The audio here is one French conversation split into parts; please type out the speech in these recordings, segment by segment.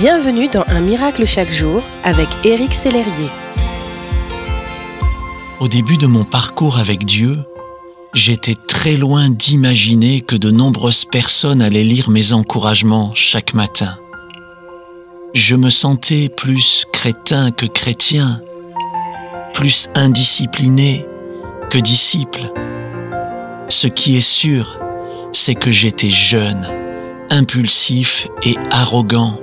Bienvenue dans Un miracle chaque jour avec Éric Sellerier. Au début de mon parcours avec Dieu, j'étais très loin d'imaginer que de nombreuses personnes allaient lire mes encouragements chaque matin. Je me sentais plus crétin que chrétien, plus indiscipliné que disciple. Ce qui est sûr, c'est que j'étais jeune, impulsif et arrogant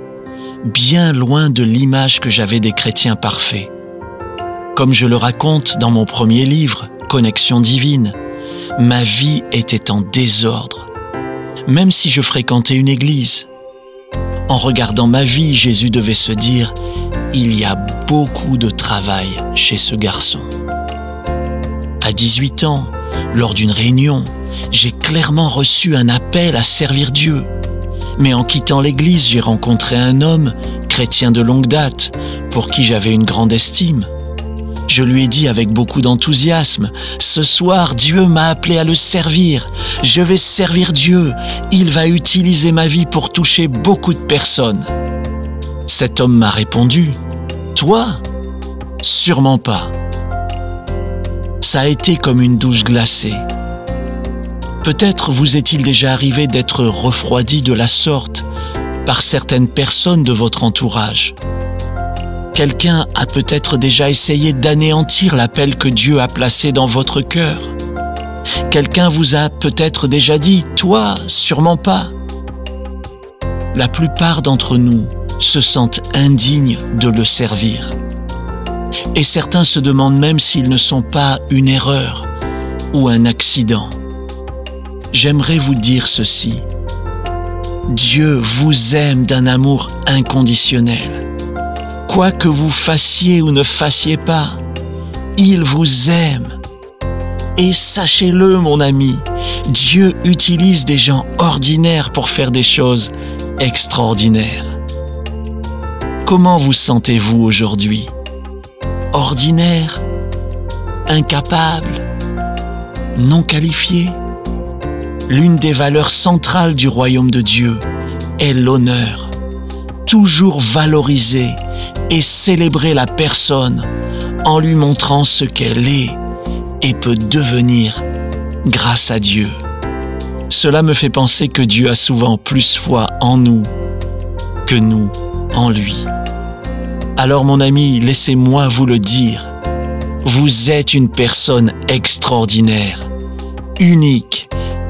bien loin de l'image que j'avais des chrétiens parfaits. Comme je le raconte dans mon premier livre, Connexion divine, ma vie était en désordre, même si je fréquentais une église. En regardant ma vie, Jésus devait se dire, il y a beaucoup de travail chez ce garçon. À 18 ans, lors d'une réunion, j'ai clairement reçu un appel à servir Dieu. Mais en quittant l'église, j'ai rencontré un homme, chrétien de longue date, pour qui j'avais une grande estime. Je lui ai dit avec beaucoup d'enthousiasme, Ce soir Dieu m'a appelé à le servir. Je vais servir Dieu. Il va utiliser ma vie pour toucher beaucoup de personnes. Cet homme m'a répondu, Toi Sûrement pas. Ça a été comme une douche glacée. Peut-être vous est-il déjà arrivé d'être refroidi de la sorte par certaines personnes de votre entourage. Quelqu'un a peut-être déjà essayé d'anéantir l'appel que Dieu a placé dans votre cœur. Quelqu'un vous a peut-être déjà dit ⁇ Toi, sûrement pas ⁇ La plupart d'entre nous se sentent indignes de le servir. Et certains se demandent même s'ils ne sont pas une erreur ou un accident j'aimerais vous dire ceci. Dieu vous aime d'un amour inconditionnel. Quoi que vous fassiez ou ne fassiez pas, il vous aime. Et sachez-le, mon ami, Dieu utilise des gens ordinaires pour faire des choses extraordinaires. Comment vous sentez-vous aujourd'hui? Ordinaire? Incapable? Non qualifié? L'une des valeurs centrales du royaume de Dieu est l'honneur. Toujours valoriser et célébrer la personne en lui montrant ce qu'elle est et peut devenir grâce à Dieu. Cela me fait penser que Dieu a souvent plus foi en nous que nous en lui. Alors mon ami, laissez-moi vous le dire, vous êtes une personne extraordinaire, unique